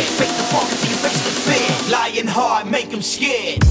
fake the funk until you face the fear. Lying hard, make them scared.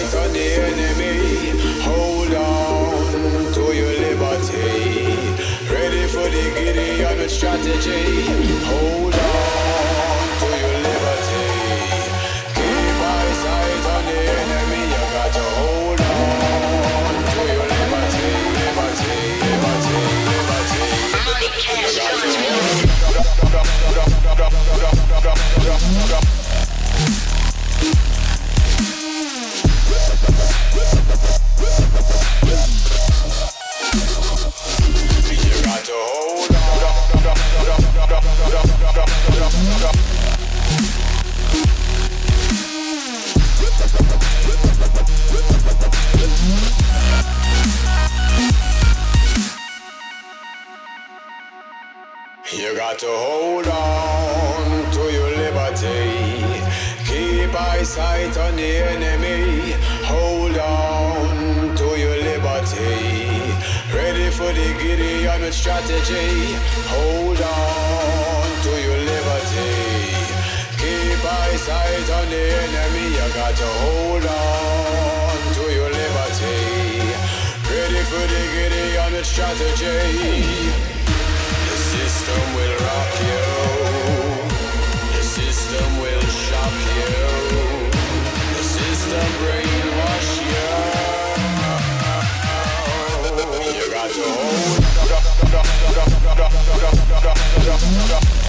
Fight on the enemy. Hold on to your liberty. Ready for the Gideon strategy. Hold strategy. The system will rock you. The system will shock you. The system brainwash you. You got to hold.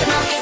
Watch my